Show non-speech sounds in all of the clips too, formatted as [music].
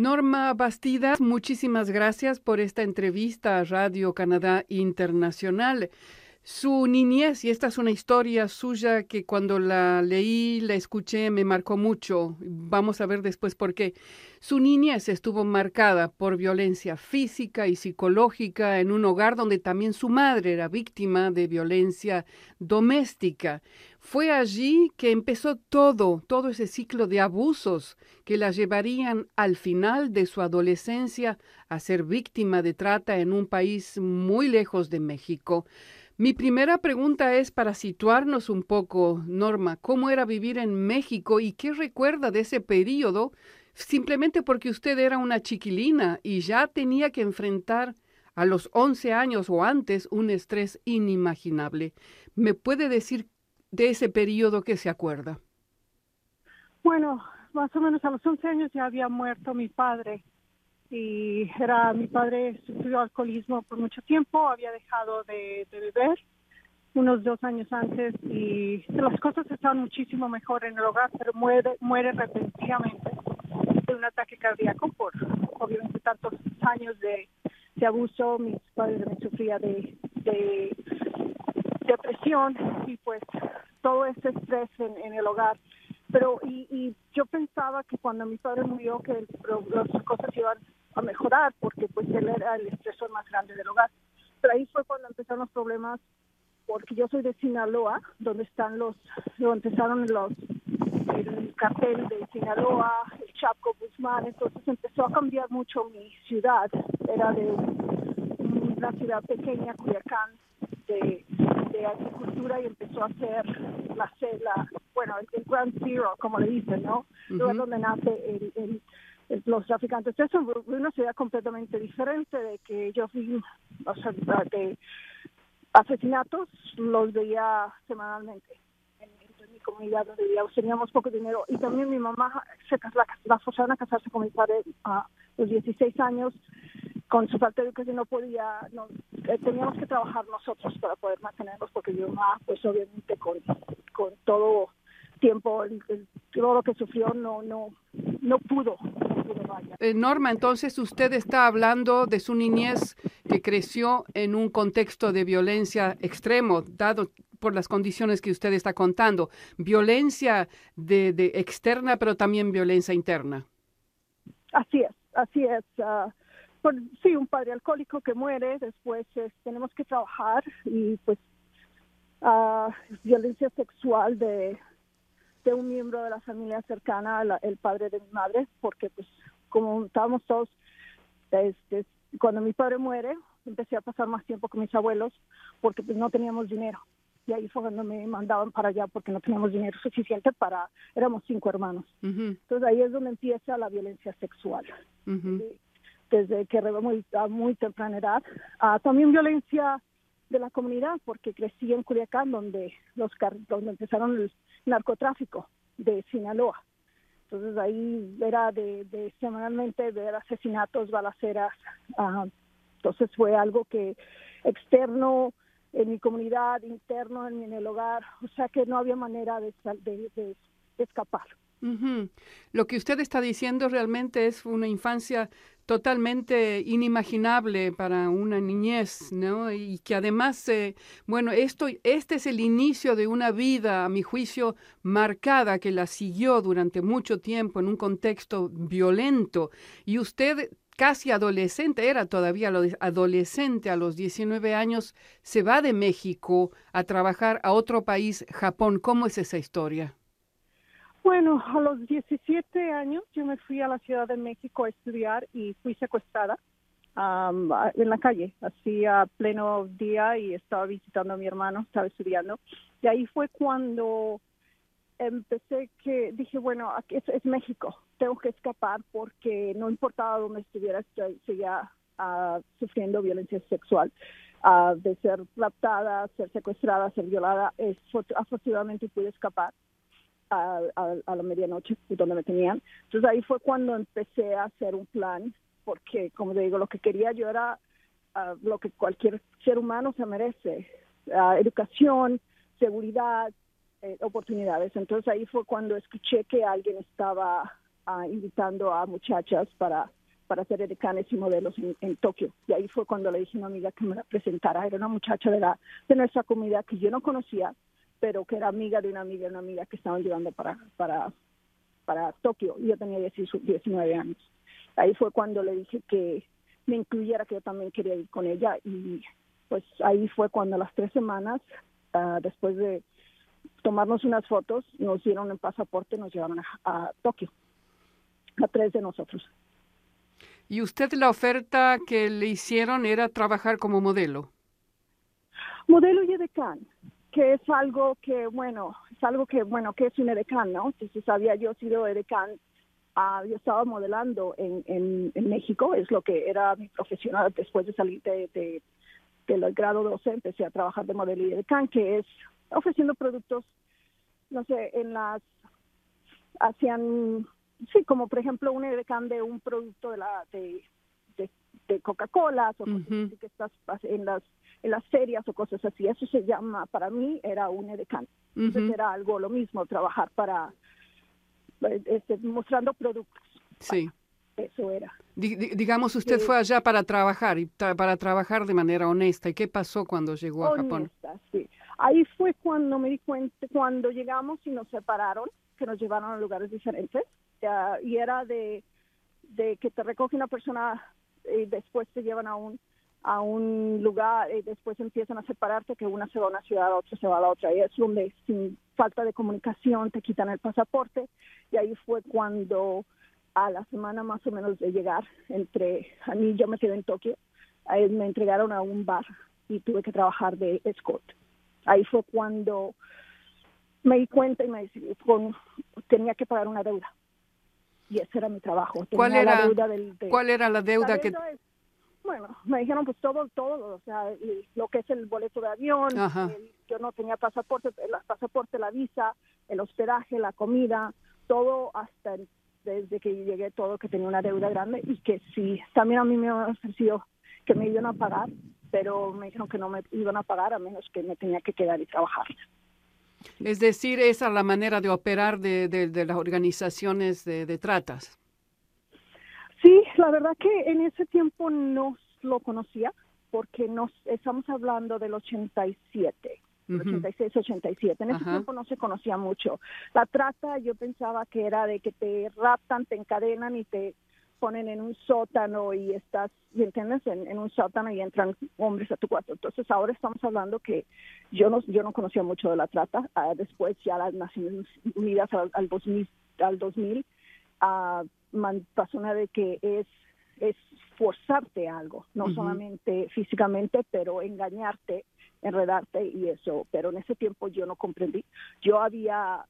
Norma Bastidas, muchísimas gracias por esta entrevista a Radio Canadá Internacional. Su niñez, y esta es una historia suya que cuando la leí, la escuché, me marcó mucho. Vamos a ver después por qué. Su niñez estuvo marcada por violencia física y psicológica en un hogar donde también su madre era víctima de violencia doméstica. Fue allí que empezó todo, todo ese ciclo de abusos que la llevarían al final de su adolescencia a ser víctima de trata en un país muy lejos de México. Mi primera pregunta es para situarnos un poco, Norma, ¿cómo era vivir en México y qué recuerda de ese periodo? Simplemente porque usted era una chiquilina y ya tenía que enfrentar a los 11 años o antes un estrés inimaginable. ¿Me puede decir de ese periodo que se acuerda? Bueno, más o menos a los 11 años ya había muerto mi padre y era mi padre sufrió alcoholismo por mucho tiempo, había dejado de, beber unos dos años antes y las cosas estaban muchísimo mejor en el hogar, pero muere, muere repentinamente de un ataque cardíaco por obviamente tantos años de, abuso. Mis padres me sufría de, de depresión y pues todo este estrés en el hogar pero y, y yo pensaba que cuando mi padre murió que las cosas iban a mejorar porque pues él era el estresor más grande del hogar. Pero ahí fue cuando empezaron los problemas porque yo soy de Sinaloa donde están los donde empezaron los el cartel de Sinaloa el Chaco Guzmán entonces empezó a cambiar mucho mi ciudad. Era de una ciudad pequeña Culiacán de, de agricultura y empezó a ser la, la bueno, el, Grand Zero, como le dicen, ¿no? Uh donde nace el, los traficantes. Eso es una ciudad completamente diferente de que yo vi, o sea, de asesinatos los veía semanalmente en, mi comunidad donde teníamos poco dinero y también mi mamá se la, la forzaron a casarse con mi padre a los 16 años con su falta de educación no podía, no, eh, teníamos que trabajar nosotros para poder mantenernos porque mi mamá pues obviamente con, con todo tiempo, todo lo que sufrió no, no, no pudo. Eh, Norma, entonces usted está hablando de su niñez que creció en un contexto de violencia extremo, dado por las condiciones que usted está contando. Violencia de, de externa, pero también violencia interna. Así es, así es. Uh, sí, un padre alcohólico que muere, después tenemos que trabajar y pues uh, violencia sexual de de un miembro de la familia cercana, el padre de mi madre, porque pues como estábamos todos, este, cuando mi padre muere, empecé a pasar más tiempo con mis abuelos porque pues no teníamos dinero. Y ahí fue cuando me mandaban para allá porque no teníamos dinero suficiente para, éramos cinco hermanos. Entonces ahí es donde empieza la violencia sexual. Desde que muy, a muy temprana edad. Ah, también violencia de la comunidad porque crecí en Culiacán donde los donde empezaron el narcotráfico de Sinaloa. Entonces ahí era de, semanalmente ver asesinatos, balaceras. Ah, entonces fue algo que externo en mi comunidad, interno en, el hogar, o sea que no había manera de, de escapar. Lo que usted está diciendo realmente es una infancia totalmente inimaginable para una niñez, ¿no? Y que además, eh, bueno, esto, este es el inicio de una vida, a mi juicio, marcada que la siguió durante mucho tiempo en un contexto violento. Y usted casi adolescente, era todavía adolescente a los 19 años, se va de México a trabajar a otro país, Japón. ¿Cómo es esa historia? Bueno, a los 17 años yo me fui a la Ciudad de México a estudiar y fui secuestrada en la calle, así a pleno día y estaba visitando a mi hermano, estaba estudiando. Y ahí fue cuando empecé que dije, bueno, aquí es, México, tengo que escapar porque no importaba dónde estuviera, seguía uh, sufriendo violencia sexual. Uh, de ser raptada, ser secuestrada, ser violada, es, afortunadamente pude escapar a, la medianoche donde me tenían. Entonces ahí fue cuando empecé a hacer un plan, porque como te digo, lo que quería yo era ah, lo que cualquier ser humano se merece, ah, educación, seguridad, eh, oportunidades. Entonces ahí fue cuando escuché que alguien estaba ah, invitando a muchachas para para hacer edecanes y modelos en, Tokio. Y ahí fue cuando le dije a una amiga que me la presentara. Era una muchacha de, la, de nuestra comunidad que yo no conocía, pero que era amiga de una amiga de una amiga que estaban llevando para, para, para Tokio. Y yo tenía 19 años. Ahí fue cuando le dije que me incluyera, que yo también quería ir con ella. Y pues ahí fue cuando las tres semanas, ah, después de tomarnos unas fotos, nos dieron el pasaporte, nos llevaron a Tokio, a tres de nosotros. ¿Y usted la oferta que le hicieron era trabajar como modelo? Modelo y edecán, que es algo que, bueno, es algo que, bueno, que es un edecán, ¿no? Entonces había yo sido edecán, uh, yo estaba modelando en, en, México, es lo que era mi profesional después de salir de, de, del grado 12, empecé a trabajar de modelo y edecán, que es ofreciendo productos, no sé, en las, hacían sí, como por ejemplo un edecán de un producto de la de, de, Coca-Cola o así que estás en las en las ferias o cosas así. Eso se llama, para mí era un edecán. Entonces era algo lo mismo, trabajar para, pues, este, mostrando productos. Sí. Eso era. digamos, usted fue allá para trabajar y para trabajar de manera honesta. ¿Y qué pasó cuando llegó a Japón? Sí. Ahí fue cuando me di cuenta, cuando llegamos y nos separaron, que nos llevaron a lugares diferentes y era de, de que te recoge una persona y después te llevan a un a un lugar y después empiezan a separarte que una se va a una ciudad, otra se va a la otra y es donde sin falta de comunicación te quitan el pasaporte y ahí fue cuando a la semana más o menos de llegar entre a mí yo me quedé en Tokio ahí me entregaron a un bar y tuve que trabajar de escort ahí fue cuando me di cuenta y me decidí con, tenía que pagar una deuda y ese era mi trabajo. ¿Cuál era, la deuda del, ¿Cuál era la deuda, que...? Bueno, me dijeron pues todo, todo, o sea, lo que es el boleto de avión, yo no tenía pasaporte, el pasaporte, la visa, el hospedaje, la comida, todo hasta desde que llegué todo que tenía una deuda grande y que sí, también a mí me han ofrecido que me iban a pagar, pero me dijeron que no me iban a pagar a menos que me tenía que quedar y trabajar. Es decir, esa es la manera de operar de, de, las organizaciones de, de, tratas. Sí, la verdad que en ese tiempo no lo conocía porque nos estamos hablando del 87. 86, 87. En ese tiempo no se conocía mucho. La trata yo pensaba que era de que te raptan, te encadenan y te ponen en un sótano y estás, ¿entiendes? En, un sótano y entran hombres a tu cuarto. Entonces ahora estamos hablando que yo no, yo no conocía mucho de la trata. Ah, después ya las Naciones Unidas al, 2000, al 2000 uh, una de que es es forzarte algo, no solamente físicamente, pero engañarte, enredarte y eso. Pero en ese tiempo yo no comprendí. Yo había,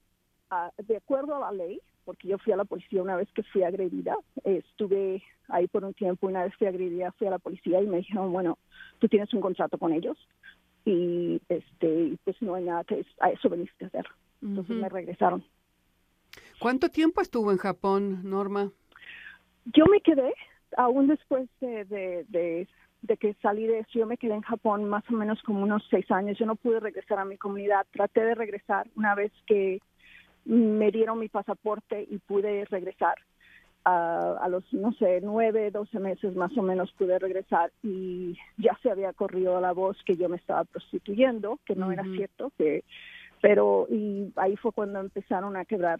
ah, de acuerdo a la ley, porque yo fui a la policía una vez que fui agredida. Estuve ahí por un tiempo, una vez fui agredida, fui a la policía y me dijeron, bueno, tú tienes un contrato con ellos y este pues no hay nada que a eso veniste a hacer. Entonces me regresaron. ¿Cuánto tiempo estuvo en Japón, Norma? Yo me quedé, aún después de, de, de que salí de eso, yo me quedé en Japón más o menos como unos seis años. Yo no pude regresar a mi comunidad. Traté de regresar una vez que me dieron mi pasaporte y pude regresar. a los, no sé, nueve, doce meses más o menos pude regresar y ya se había corrido la voz que yo me estaba prostituyendo, que no era cierto, que, pero y ahí fue cuando empezaron a quebrar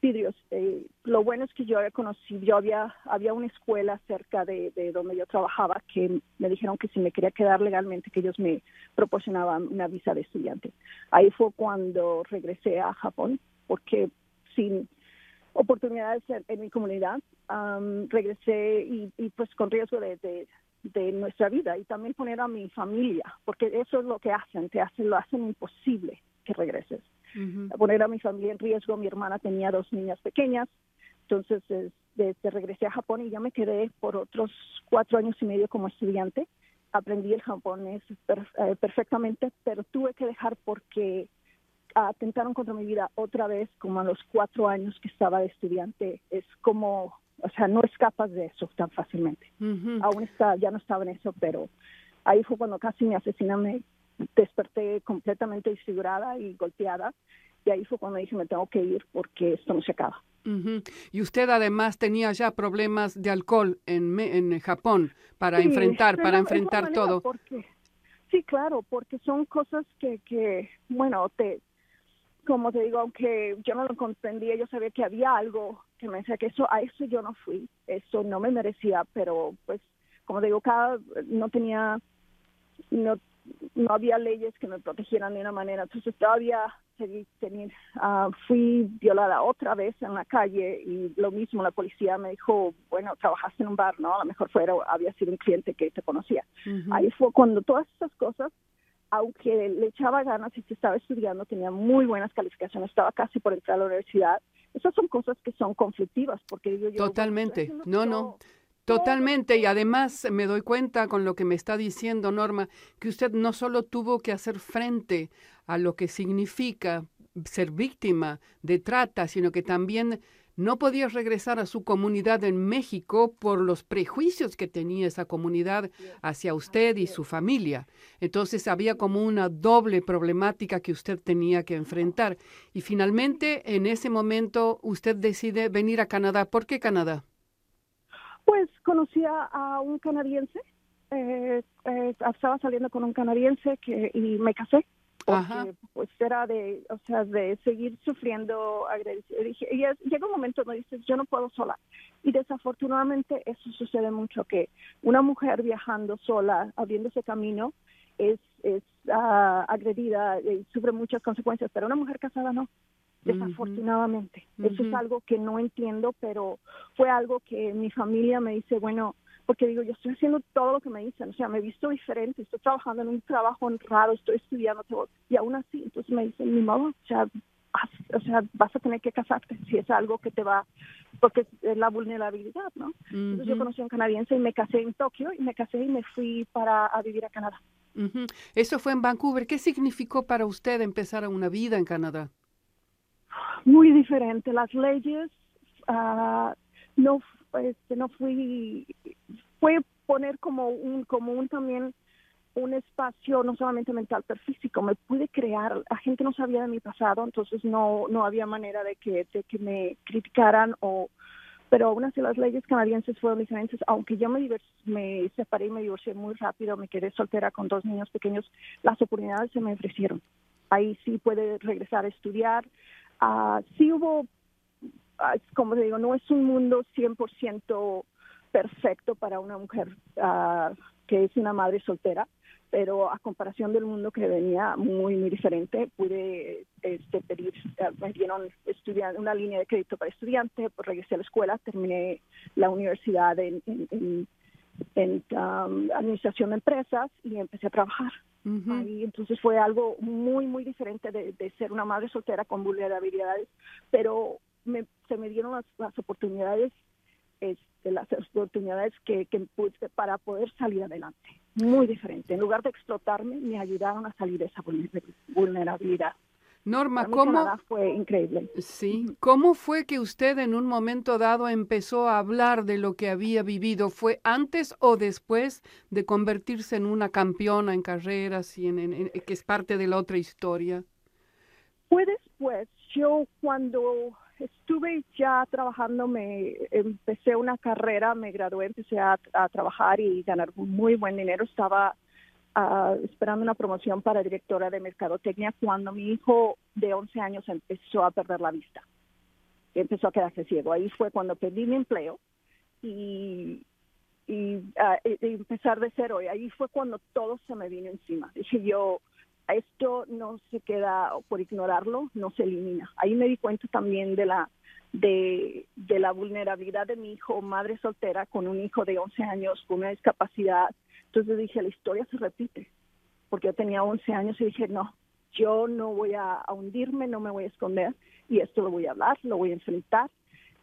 vidrios. Eh, lo bueno es que yo había conocido, yo había, había una escuela cerca de, de, donde yo trabajaba que me dijeron que si me quería quedar legalmente que ellos me proporcionaban una visa de estudiante. Ahí fue cuando regresé a Japón porque sin oportunidades en, mi comunidad regresé y, pues con riesgo de, de, nuestra vida y también poner a mi familia porque eso es lo que hacen, te hacen, lo hacen imposible que regreses poner a mi familia en riesgo. Mi hermana tenía dos niñas pequeñas, entonces desde regresé a Japón y ya me quedé por otros cuatro años y medio como estudiante. Aprendí el japonés eh, perfectamente, pero tuve que dejar porque atentaron contra mi vida otra vez como a los cuatro años que estaba de estudiante. Es como, o sea, no escapas de eso tan fácilmente. Aún está, ya no estaba en eso, pero ahí fue cuando casi me asesinan, me desperté completamente desfigurada y golpeada y ahí fue cuando dije me tengo que ir porque esto no se acaba. Y usted además tenía ya problemas de alcohol en, en Japón para enfrentar, para enfrentar todo. sí, claro, porque son cosas que, que, bueno, te, como te digo, aunque yo no lo comprendía, yo sabía que había algo que me decía que eso, a eso yo no fui, eso no me merecía, pero pues, como te digo, cada, no tenía, no, no había leyes que me protegieran de una manera, entonces todavía seguí uh, fui violada otra vez en la calle y lo mismo la policía me dijo, bueno, trabajaste en un bar, ¿no? A lo mejor fuera, había sido un cliente que te conocía. Ahí fue cuando todas estas cosas, aunque le echaba ganas y se estaba estudiando, tenía muy buenas calificaciones, estaba casi por entrar a la universidad, esas son cosas que son conflictivas, porque digo yo... Totalmente, no, no. Totalmente, y además me doy cuenta con lo que me está diciendo Norma, que usted no solo tuvo que hacer frente a lo que significa ser víctima de trata, sino que también no podía regresar a su comunidad en México por los prejuicios que tenía esa comunidad hacia usted y su familia. Entonces había como una doble problemática que usted tenía que enfrentar. Y finalmente, en ese momento, usted decide venir a Canadá. ¿Por qué Canadá? Pues conocí a un canadiense, eh, eh, estaba saliendo con un canadiense que, y me casé porque pues era de, o sea, de seguir sufriendo dije, y llega un momento donde dices, yo no puedo sola. Y desafortunadamente eso sucede mucho, que una mujer viajando sola, abriéndose camino, es, es uh, agredida y sufre muchas consecuencias, pero una mujer casada no desafortunadamente. Eso es algo que no entiendo, pero fue algo que mi familia me dice, bueno, porque digo, yo estoy haciendo todo lo que me dicen, o sea, me he visto diferente, estoy trabajando en un trabajo honrado, estoy estudiando, todo, y aún así, entonces me dicen, mi modo, o sea, o sea, vas a tener que casarte si es algo que te va, porque es la vulnerabilidad, ¿no? Entonces yo conocí a un canadiense y me casé en Tokio y me casé y me fui para a vivir a Canadá. Eso fue en Vancouver. ¿Qué significó para usted empezar una vida en Canadá? Muy diferente. Las leyes uh, no, este, no fui, fue poner como un, como un también un espacio no solamente mental pero físico. Me pude crear la gente no sabía de mi pasado entonces no no había manera de que de que me criticaran o pero aún así las leyes canadienses fueron diferentes. Aunque yo me me separé y me divorcié muy rápido me quedé soltera con dos niños pequeños las oportunidades se me ofrecieron. Ahí sí puede regresar a estudiar Uh, sí hubo, ah, como te digo, no es un mundo 100% perfecto para una mujer uh, que es una madre soltera, pero a comparación del mundo que venía muy, muy diferente, pude este, pedir, me dieron una línea de crédito para estudiante, pues regresé a la escuela, terminé la universidad en, en, en um, administración de empresas y empecé a trabajar entonces fue algo muy, muy diferente de, ser una madre soltera con vulnerabilidades, pero me, se me dieron las, oportunidades, este, las oportunidades que, que para poder salir adelante. Muy diferente. En lugar de explotarme, me ayudaron a salir de esa vulnerabilidad. Norma, ¿cómo fue increíble? Sí, ¿cómo fue que usted en un momento dado empezó a hablar de lo que había vivido? ¿Fue antes o después de convertirse en una campeona en carreras y en, que es parte de la otra historia? Fue después. Yo cuando estuve ya trabajando, me empecé una carrera, me gradué, empecé a trabajar y ganar muy buen dinero. Estaba esperando una promoción para directora de mercadotecnia cuando mi hijo de 11 años empezó a perder la vista. Empezó a quedarse ciego. Ahí fue cuando perdí mi empleo y, y, empezar de cero. Y ahí fue cuando todo se me vino encima. Dije yo, esto no se queda por ignorarlo, no se elimina. Ahí me di cuenta también de la de, de la vulnerabilidad de mi hijo, madre soltera, con un hijo de 11 años, con una discapacidad, entonces dije, la historia se repite, porque yo tenía 11 años y dije, no, yo no voy a, hundirme, no me voy a esconder y esto lo voy a hablar, lo voy a enfrentar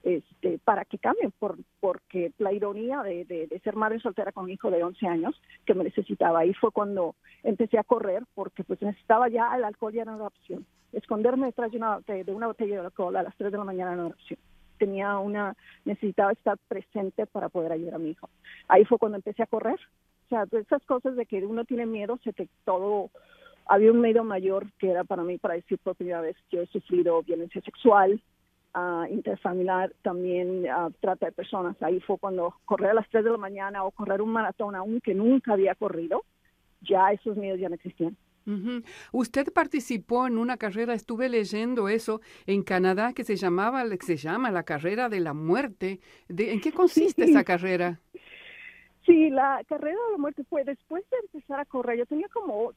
este, para que cambien, por, porque la ironía de, de, ser madre soltera con un hijo de 11 años que me necesitaba, ahí fue cuando empecé a correr porque pues necesitaba ya, el alcohol ya no era opción. Esconderme detrás de una, de, una botella de alcohol a las 3 de la mañana no era opción tenía una, necesitaba estar presente para poder ayudar a mi hijo. Ahí fue cuando empecé a correr, o sea, esas cosas de que uno tiene miedo, se te todo, había un miedo mayor que era para mí para decir por primera vez, yo he sufrido violencia sexual, uh, interfamiliar, también uh, trata de personas. Ahí fue cuando correr a las 3 de la mañana o correr un maratón aún que nunca había corrido, ya esos miedos ya no existían. Usted participó en una carrera, estuve leyendo eso, en Canadá que se llamaba, se llama la carrera de la muerte. De, ¿En qué consiste esa carrera? Sí, la carrera de la muerte fue después de empezar a correr. Yo tenía como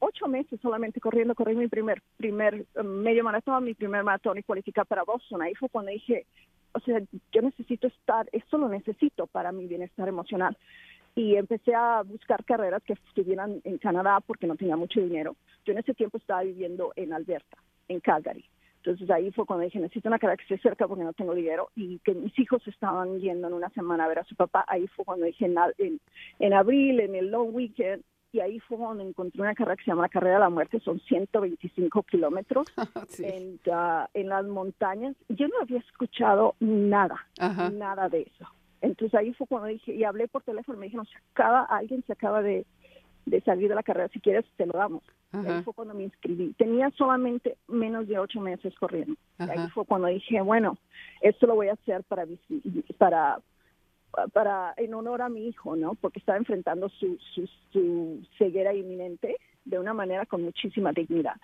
ocho meses solamente corriendo, corrí mi primer, primer um, medio maratón, mi primer maratón y cualificar para Boston. Ahí fue cuando dije, o sea, yo necesito estar, esto lo necesito para mi bienestar emocional y empecé a buscar carreras que estuvieran en Canadá porque no tenía mucho dinero. Yo en ese tiempo estaba viviendo en Alberta, en Calgary. Entonces ahí fue cuando dije, necesito una carrera que esté cerca porque no tengo dinero y que mis hijos estaban yendo en una semana a ver a su papá. Ahí fue cuando dije, en, en, abril, en el long weekend, y ahí fue cuando encontré una carrera que se llama la Carrera de la Muerte, son 125 kilómetros [laughs] en, uh, en, las montañas. Yo no había escuchado nada, nada de eso. Entonces ahí fue cuando dije, y hablé por teléfono, me dijeron, se acaba, alguien se acaba de, salir de la carrera, si quieres te lo damos. Ahí fue cuando me inscribí. Tenía solamente menos de ocho meses corriendo. Ahí fue cuando dije, bueno, esto lo voy a hacer para, para, para en honor a mi hijo, ¿no? Porque estaba enfrentando su, su, su ceguera inminente de una manera con muchísima dignidad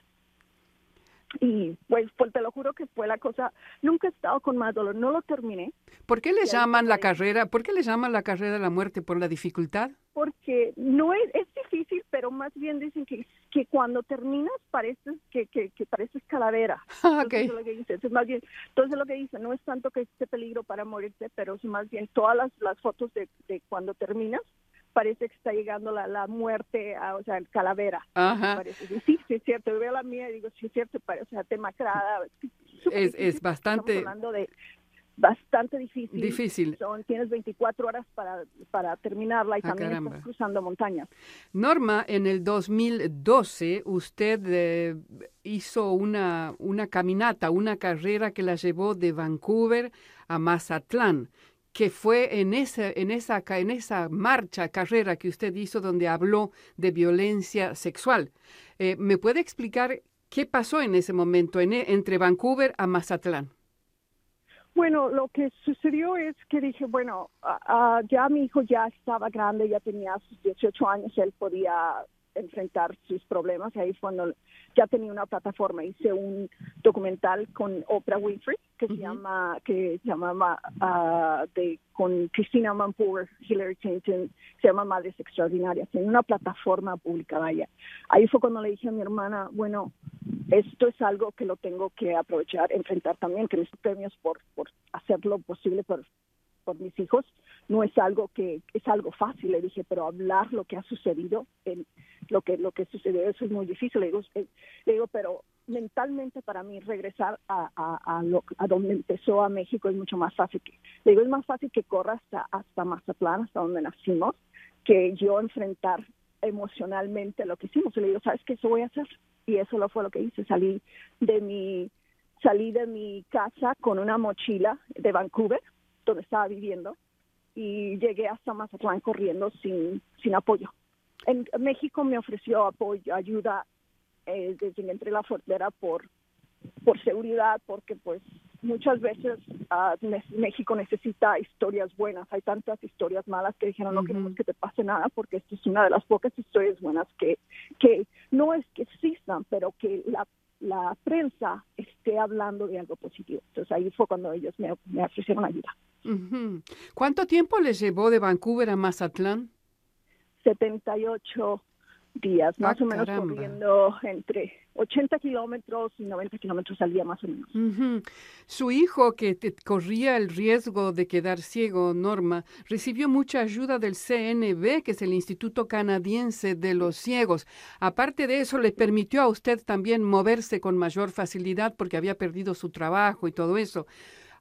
y pues, pues, te lo juro que fue la cosa, nunca he estado con más dolor, no lo terminé. ¿Por qué le llaman la carrera, por qué le llaman la carrera de la muerte? ¿Por la dificultad? Porque no es, es pero más bien dicen que, que cuando terminas pareces que, que, que pareces calavera. [laughs] Ah, okay. Entonces, lo que dice, es más bien, entonces lo que dice, no es tanto que esté peligro para morirte, pero es más bien todas las, las fotos de, de cuando terminas parece que está llegando la, la muerte, a, o sea, el calavera. Ajá. Parece. Sí, sí, es cierto. Yo veo la mía y digo, sí, es cierto, parece, o sea, demacrada. Es, es bastante... Estamos hablando de bastante difícil. Difícil. Son, tienes 24 horas para, para terminarla y ah, también estás cruzando montañas. Norma, en el 2012 usted eh, hizo una, una caminata, una carrera que la llevó de Vancouver a Mazatlán que fue en esa, en esa, en esa marcha, carrera que usted hizo donde habló de violencia sexual. Eh, ¿Me puede explicar qué pasó en ese momento en, entre Vancouver a Mazatlán? Bueno, lo que sucedió es que dije, bueno, ya mi hijo ya estaba grande, ya tenía sus 18 años, él podía enfrentar sus problemas. Ahí fue cuando ya tenía una plataforma. Hice un documental con Oprah Winfrey que se llama que se llama uh, de con Cristina Mampour, Hillary Clinton, se llama Madres Extraordinarias. En una plataforma pública, vaya. Ahí fue cuando le dije a mi hermana, bueno, esto es algo que lo tengo que aprovechar, enfrentar también, que mis premios por, por hacer lo posible por, por mis hijos no es algo que es algo fácil le dije pero hablar lo que ha sucedido en lo que lo que sucedió eso es muy difícil le digo le digo pero mentalmente para mí regresar a, a, a, donde empezó a México es mucho más fácil que le digo es más fácil que corra hasta hasta Mazatlán hasta donde nacimos que yo enfrentar emocionalmente lo que hicimos. Y le digo sabes qué eso voy a hacer. Y eso lo fue lo que hice. Salí de mi salí de mi casa con una mochila de Vancouver donde estaba viviendo y llegué hasta Mazatlán corriendo sin, sin apoyo. En México me ofreció apoyo, ayuda eh, desde que entré la frontera por, por seguridad, porque pues muchas veces uh, México necesita historias buenas. Hay tantas historias malas que dijeron no queremos que te pase nada porque esta es una de las pocas historias buenas que, que no es que existan, pero que la, la prensa esté hablando de algo positivo. Entonces ahí fue cuando ellos me, me ofrecieron ayuda. ¿Cuánto tiempo les llevó de Vancouver a Mazatlán? 78 días, más ah, o menos corriendo entre 80 kilómetros y 90 kilómetros al día más o menos. Su hijo, que corría el riesgo de quedar ciego, Norma, recibió mucha ayuda del CNB, que es el Instituto Canadiense de los Ciegos. Aparte de eso, le permitió a usted también moverse con mayor facilidad porque había perdido su trabajo y todo eso.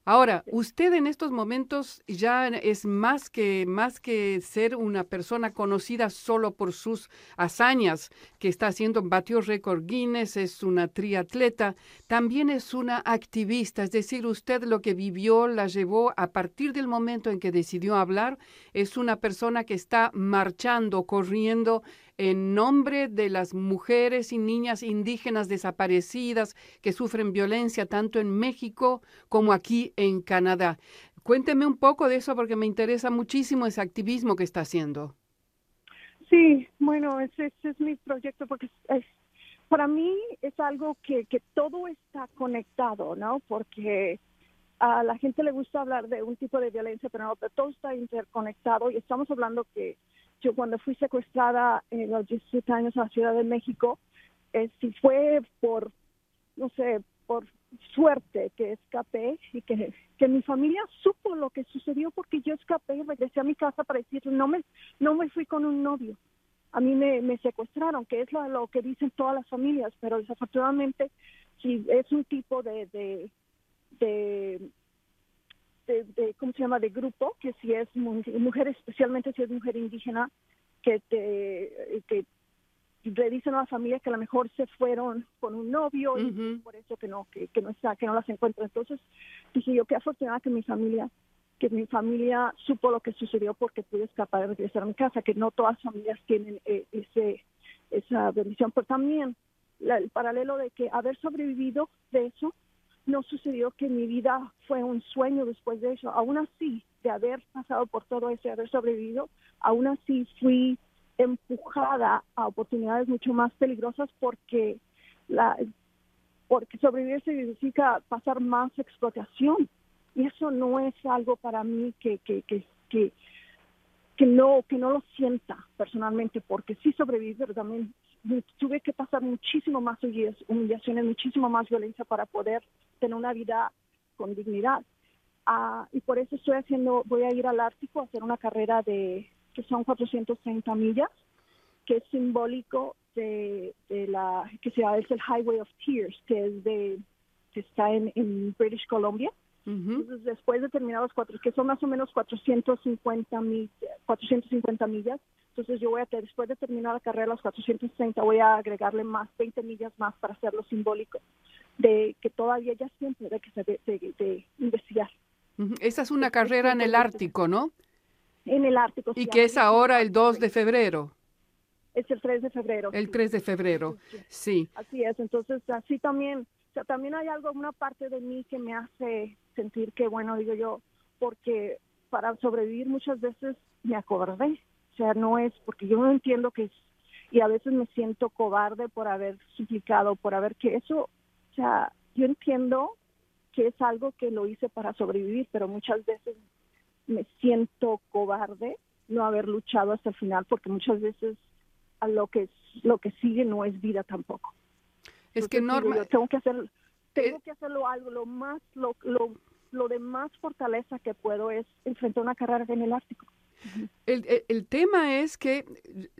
Ahora, usted en estos momentos ya es más que más que ser una persona conocida solo por sus hazañas, que está haciendo batió récord Guinness, es una triatleta, también es una activista, es decir, usted lo que vivió la llevó a partir del momento en que decidió hablar, es una persona que está marchando, corriendo en nombre de las mujeres y niñas indígenas desaparecidas que sufren violencia tanto en México como aquí en Canadá. Cuénteme un poco de eso porque me interesa muchísimo ese activismo que está haciendo. Sí, bueno, ese, es mi proyecto porque es, para mí es algo que, que todo está conectado, ¿no? Porque a la gente le gusta hablar de un tipo de violencia, pero no, pero todo está interconectado y estamos hablando que yo cuando fui secuestrada en los 17 años a la Ciudad de México, eh, si fue por, no sé, por suerte que escapé y que, que mi familia supo lo que sucedió porque yo escapé y regresé a mi casa para decir, no me, no me fui con un novio. A mí me, me secuestraron, que es lo, lo que dicen todas las familias, pero desafortunadamente si es un tipo de, de, de de, ¿cómo se llama?, de grupo, que si es mujer, especialmente si es mujer indígena, que te, que le dicen a la familia que a lo mejor se fueron con un novio y por eso que no, que, que, no está, que no las encuentra. Entonces dije yo, qué afortunada que mi familia, que mi familia supo lo que sucedió porque pude escapar y regresar a mi casa, que no todas las familias tienen eh, ese, esa bendición, pero también el paralelo de que haber sobrevivido de eso no sucedió que mi vida fue un sueño después de eso. Aún así, de haber pasado por todo eso, de haber sobrevivido, aún así fui empujada a oportunidades mucho más peligrosas porque la porque sobrevivir significa pasar más explotación y eso no es algo para mí que que, que, que, que no que no lo sienta personalmente porque sí sobreviví pero también tuve que pasar muchísimo más humillaciones muchísimo más violencia para poder tener una vida con dignidad ah, y por eso estoy haciendo voy a ir al Ártico a hacer una carrera de que son 430 millas, que es simbólico de, la, que se es el Highway of Tears, que es de, que está en, British Columbia. Entonces, después de terminar los cuatro, que son más o menos 450, mil, 450 millas, entonces yo voy a, después de terminar la carrera, los 430, voy a agregarle más, 20 millas más para hacerlo simbólico, de que todavía ya siempre de que se de, de, investigar. Esa es una carrera en el Ártico, ¿no? en el Ártico. Y que es ahora el 2 de febrero. Es el 3 de febrero. El 3 de febrero, sí. Así es, entonces así también, sea, también hay algo, una parte de mí que me hace sentir que, bueno, digo yo, porque para sobrevivir muchas veces me acobardé, o sea, no es, porque yo no entiendo que es, y a veces me siento cobarde por haber suplicado, por haber que eso, o sea, yo entiendo que es algo que lo hice para sobrevivir, pero muchas veces me siento cobarde no haber luchado hasta el final porque muchas veces a lo que lo que sigue no es vida tampoco. Es que normal. tengo que hacer tengo eh que hacerlo algo lo más lo, lo lo de más fortaleza que puedo es enfrentar una carrera en el Ártico. El, tema es que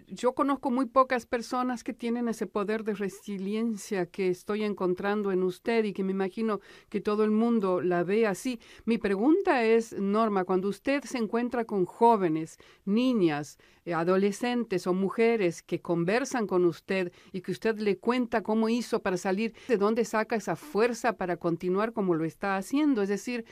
yo conozco muy pocas personas que tienen ese poder de resiliencia que estoy encontrando en usted y que me imagino que todo el mundo la ve así. Mi pregunta es, Norma, cuando usted se encuentra con jóvenes, niñas, eh, adolescentes o mujeres que conversan con usted y que usted le cuenta cómo hizo para salir, de dónde saca esa fuerza para continuar como lo está haciendo. Es decir,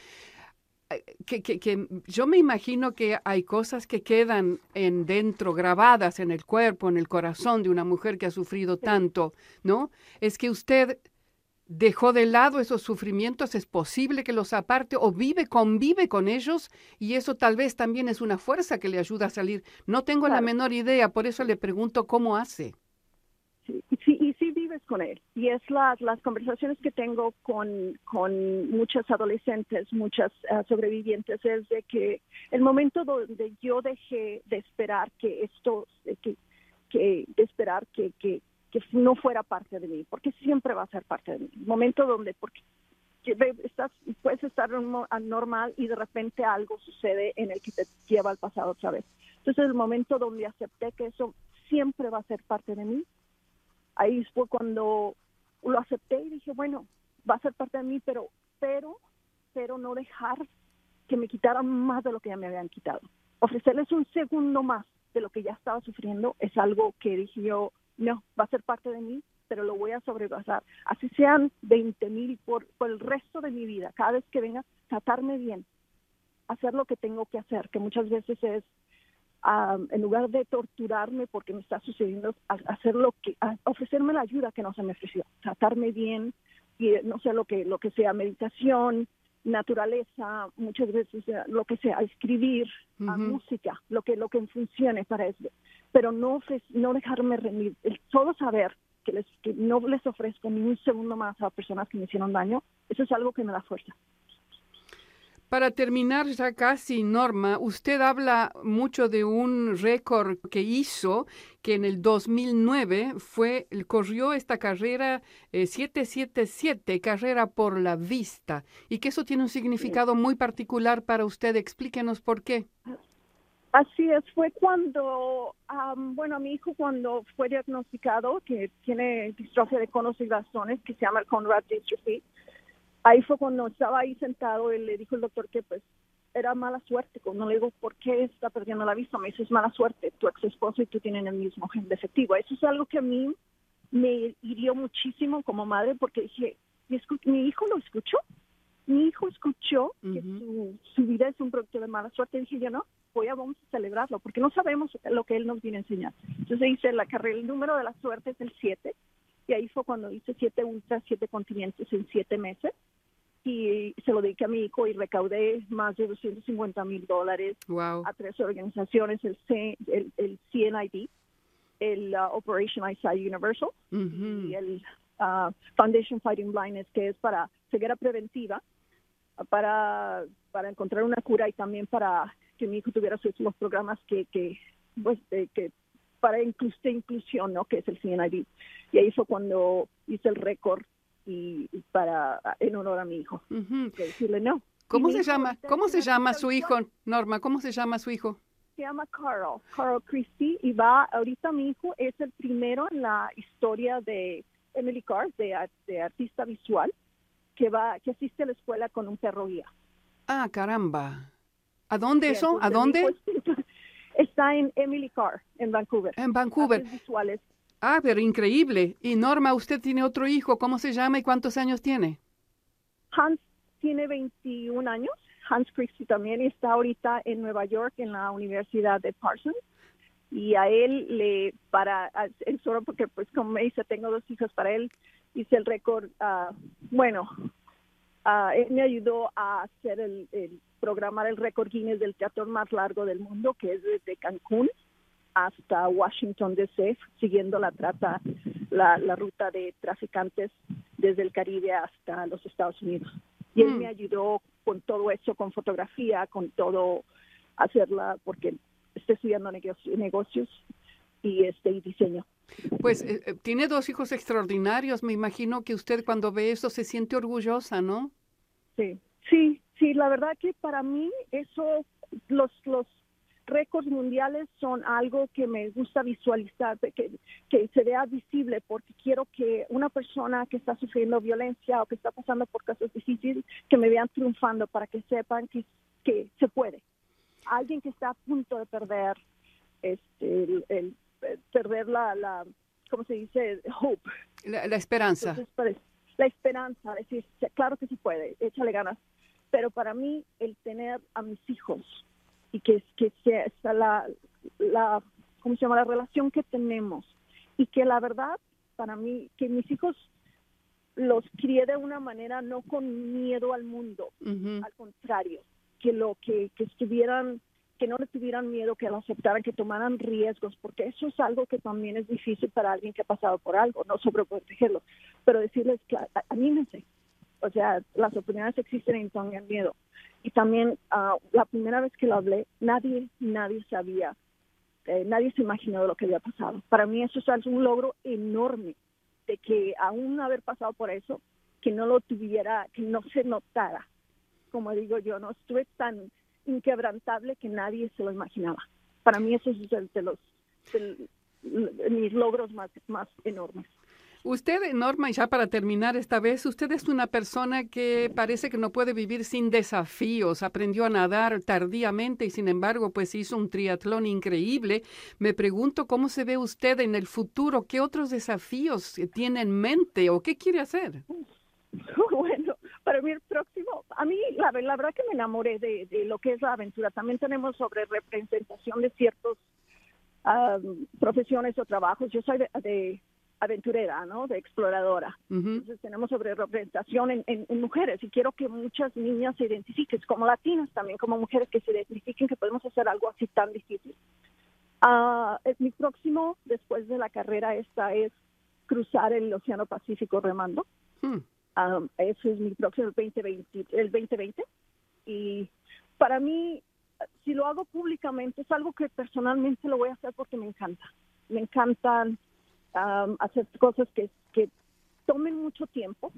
que, que, yo me imagino que hay cosas que quedan en dentro, grabadas en el cuerpo, en el corazón de una mujer que ha sufrido tanto, ¿no? Es que usted dejó de lado esos sufrimientos, es posible que los aparte o vive, convive con ellos y eso tal vez también es una fuerza que le ayuda a salir. No tengo la menor idea, por eso le pregunto cómo hace. Sí, sí vives con él. Y es las, las conversaciones que tengo con, con muchas adolescentes, muchas eh, sobrevivientes, es de que el momento donde yo dejé de esperar que esto, que, que de esperar que, que, que no fuera parte de mí, porque siempre va a ser parte de mí. El momento donde, porque estás, puedes estar normal y de repente algo sucede en el que te lleva al pasado otra vez. Entonces el momento donde acepté que eso siempre va a ser parte de mí, ahí fue cuando lo acepté y dije, bueno, va a ser parte de mí, pero, pero, pero no dejar que me quitaran más de lo que ya me habían quitado. Ofrecerles un segundo más de lo que ya estaba sufriendo es algo que dije yo, no, va a ser parte de mí, pero lo voy a sobrepasar. Así sean 20 mil por, por el resto de mi vida, cada vez que venga, tratarme bien, hacer lo que tengo que hacer, que muchas veces es en lugar de torturarme porque me está sucediendo, hacer lo que, ofrecerme la ayuda que no se me ofreció, tratarme bien, y no sé lo que, lo que sea, meditación, naturaleza, muchas veces eh, lo que sea, escribir, música, lo que, lo que funcione para eso, pero no, no dejarme rendir, el solo saber que, les, que no les ofrezco ni un segundo más a personas que me hicieron daño, eso es algo que me da fuerza. Para terminar ya casi, Norma, usted habla mucho de un récord que hizo, que en el 2009 fue, corrió esta carrera 777, eh, carrera por la vista, y que eso tiene un significado muy particular para usted. Explíquenos por qué. Así es, fue cuando, bueno, mi hijo cuando fue diagnosticado que tiene distrofia de conos y bastones, que se llama el Conrad Dystrophy, ahí fue cuando estaba ahí sentado, él le dijo el doctor que pues era mala suerte. Cuando le digo, ¿por qué está perdiendo la vista? Me dice, es mala suerte, tu ex esposo y tú tienen el mismo gen defectivo. Eso es algo que a mí me hirió muchísimo como madre porque dije, mi hijo lo escuchó, mi hijo escuchó que su, su, vida es un producto de mala suerte. dije, yo no, voy a vamos a celebrarlo porque no sabemos lo que él nos viene a enseñar. Entonces hice la carrera, el número de la suerte es el 7 y ahí fue cuando hice 7 ultras, 7 continentes en 7 meses. Y se lo dediqué a mi hijo y recaudé más de 250 mil dólares a tres organizaciones, el, el, el CNID, el uh, Operation Eyesight Universal y el uh, Foundation Fighting Blindness, que es para ceguera preventiva, para, para encontrar una cura y también para que mi hijo tuviera sus, los programas que, que, pues, que para inclusión, ¿no? que es el CNID. Y ahí fue cuando hice el récord y para en honor a mi hijo. decirle no. ¿Cómo se llama? ¿Cómo se llama su hijo, Norma? ¿Cómo se llama su hijo? Se llama Carl, Carl Christie, y va, ahorita mi hijo es el primero en la historia de Emily Carr, de, de artista visual, que va, que asiste a la escuela con un perro guía. Ah, caramba. ¿A dónde eso? ¿A dónde? [laughs] Está en Emily Carr, en Vancouver. En Vancouver. Visuales Ah, pero increíble. Y Norma, usted tiene otro hijo. ¿Cómo se llama y cuántos años tiene? Hans tiene 21 años. Hans Christie también está ahorita en Nueva York en la Universidad de Parsons. Y a él le, para, el solo porque pues como me dice, tengo dos hijos para él, hice el récord, uh, bueno, uh, él me ayudó a hacer el, el, programar el récord Guinness del teatro más largo del mundo, que es desde Cancún hasta Washington DC, siguiendo la trata, la, la ruta de traficantes desde el Caribe hasta los Estados Unidos. Y él me mm. ayudó con todo eso, con fotografía, con todo hacerla, porque estoy estudiando negocios, y este y diseño. Pues eh, eh, tiene dos hijos extraordinarios. Me imagino que usted cuando ve eso se siente orgullosa, ¿no? Sí, sí, sí. La verdad que para mí eso, los los récords mundiales son algo que me gusta visualizar, que, que se vea visible, porque quiero que una persona que está sufriendo violencia o que está pasando por casos difíciles, que me vean triunfando para que sepan que, que se puede. Alguien que está a punto de perder, este, el, perder la, la, ¿cómo se dice? Hope. La, esperanza. Pues, la esperanza, decir, claro que se puede, échale ganas. Pero para mí, el tener a mis hijos y que, que sea la, la, ¿cómo se llama? La relación que tenemos. Y que la verdad, para mí, que mis hijos los crié de una manera no con miedo al mundo, al contrario, que lo que, que estuvieran que no le tuvieran miedo, que lo aceptaran, que tomaran riesgos, porque eso es algo que también es difícil para alguien que ha pasado por algo, no sobreprotegerlo, pero decirles anímense, o sea, las oportunidades existen y no tengan miedo. Y también uh, la primera vez que lo hablé, nadie, nadie sabía, eh, nadie se imaginó lo que había pasado. Para mí eso es un logro enorme de que aún haber pasado por eso, que no lo tuviera, que no se notara. Como digo yo, no estuve tan inquebrantable que nadie se lo imaginaba. Para mí eso es el de los mis logros más, más enormes. Usted, Norma, y ya para terminar esta vez, usted es una persona que parece que no puede vivir sin desafíos. Aprendió a nadar tardíamente y sin embargo, pues hizo un triatlón increíble. Me pregunto cómo se ve usted en el futuro, qué otros desafíos tiene en mente o qué quiere hacer. [laughs] Bueno, para mí el a mí la, la verdad que me enamoré de, lo que es la aventura. También tenemos sobre representación de ciertos profesiones o trabajos. Yo soy de, aventurera, ¿no? De exploradora. Entonces tenemos sobre representación en, mujeres y quiero que muchas niñas se identifiquen, como latinas también, como mujeres que se identifiquen que podemos hacer algo así tan difícil. Uh, mi próximo, después de la carrera esta, es cruzar el Océano Pacífico remando. Hmm. Um, ese es mi próximo el 2020, el 2020. Y para mí, si lo hago públicamente, es algo que personalmente lo voy a hacer porque me encanta. Me encantan um, hacer cosas que, que tomen mucho tiempo,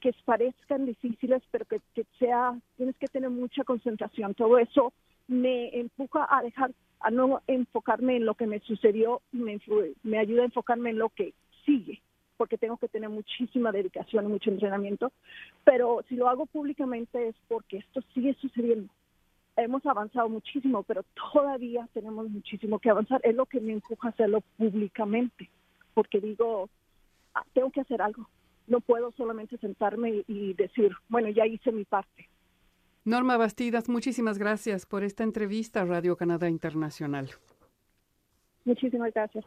que parezcan difíciles, pero que, que sea, tienes que tener mucha concentración. Todo eso me empuja a dejar, a no enfocarme en lo que me sucedió, me, me ayuda a enfocarme en lo que sigue porque tengo que tener muchísima dedicación y mucho entrenamiento, pero si lo hago públicamente es porque esto sigue sucediendo. Hemos avanzado muchísimo, pero todavía tenemos muchísimo que avanzar. Es lo que me empuja a hacerlo públicamente, porque digo, ah, tengo que hacer algo. No puedo solamente sentarme y decir, bueno, ya hice mi parte. Norma Bastidas, muchísimas gracias por esta entrevista a Radio Canadá Internacional. Muchísimas gracias.